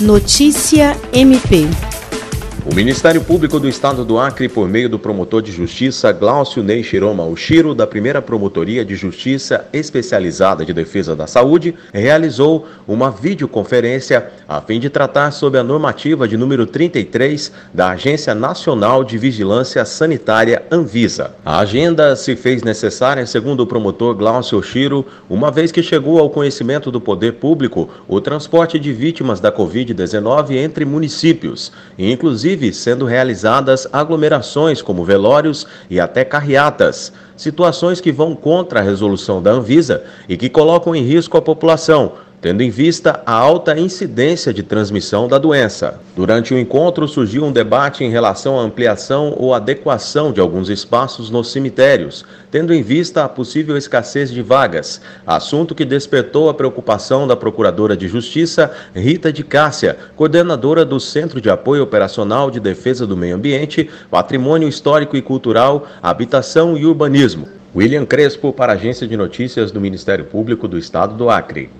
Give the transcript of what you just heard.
Notícia MP. O Ministério Público do Estado do Acre, por meio do promotor de justiça Glaucio Ney Shiroma Oshiro, da primeira Promotoria de Justiça Especializada de Defesa da Saúde, realizou uma videoconferência a fim de tratar sobre a normativa de número 33 da Agência Nacional de Vigilância Sanitária Anvisa. A agenda se fez necessária, segundo o promotor Glaucio Oshiro, uma vez que chegou ao conhecimento do poder público o transporte de vítimas da Covid-19 entre municípios, inclusive inclusive sendo realizadas aglomerações como velórios e até carreatas, situações que vão contra a resolução da Anvisa e que colocam em risco a população, tendo em vista a alta incidência de transmissão da doença. Durante o encontro surgiu um debate em relação à ampliação ou adequação de alguns espaços nos cemitérios, tendo em vista a possível escassez de vagas, assunto que despertou a preocupação da Procuradora de Justiça, Rita de Cássia, coordenadora do Centro de Apoio Operacional de Defesa do Meio Ambiente, Patrimônio Histórico e Cultural, Habitação e Urbanismo. William Crespo para a Agência de Notícias do Ministério Público do Estado do Acre.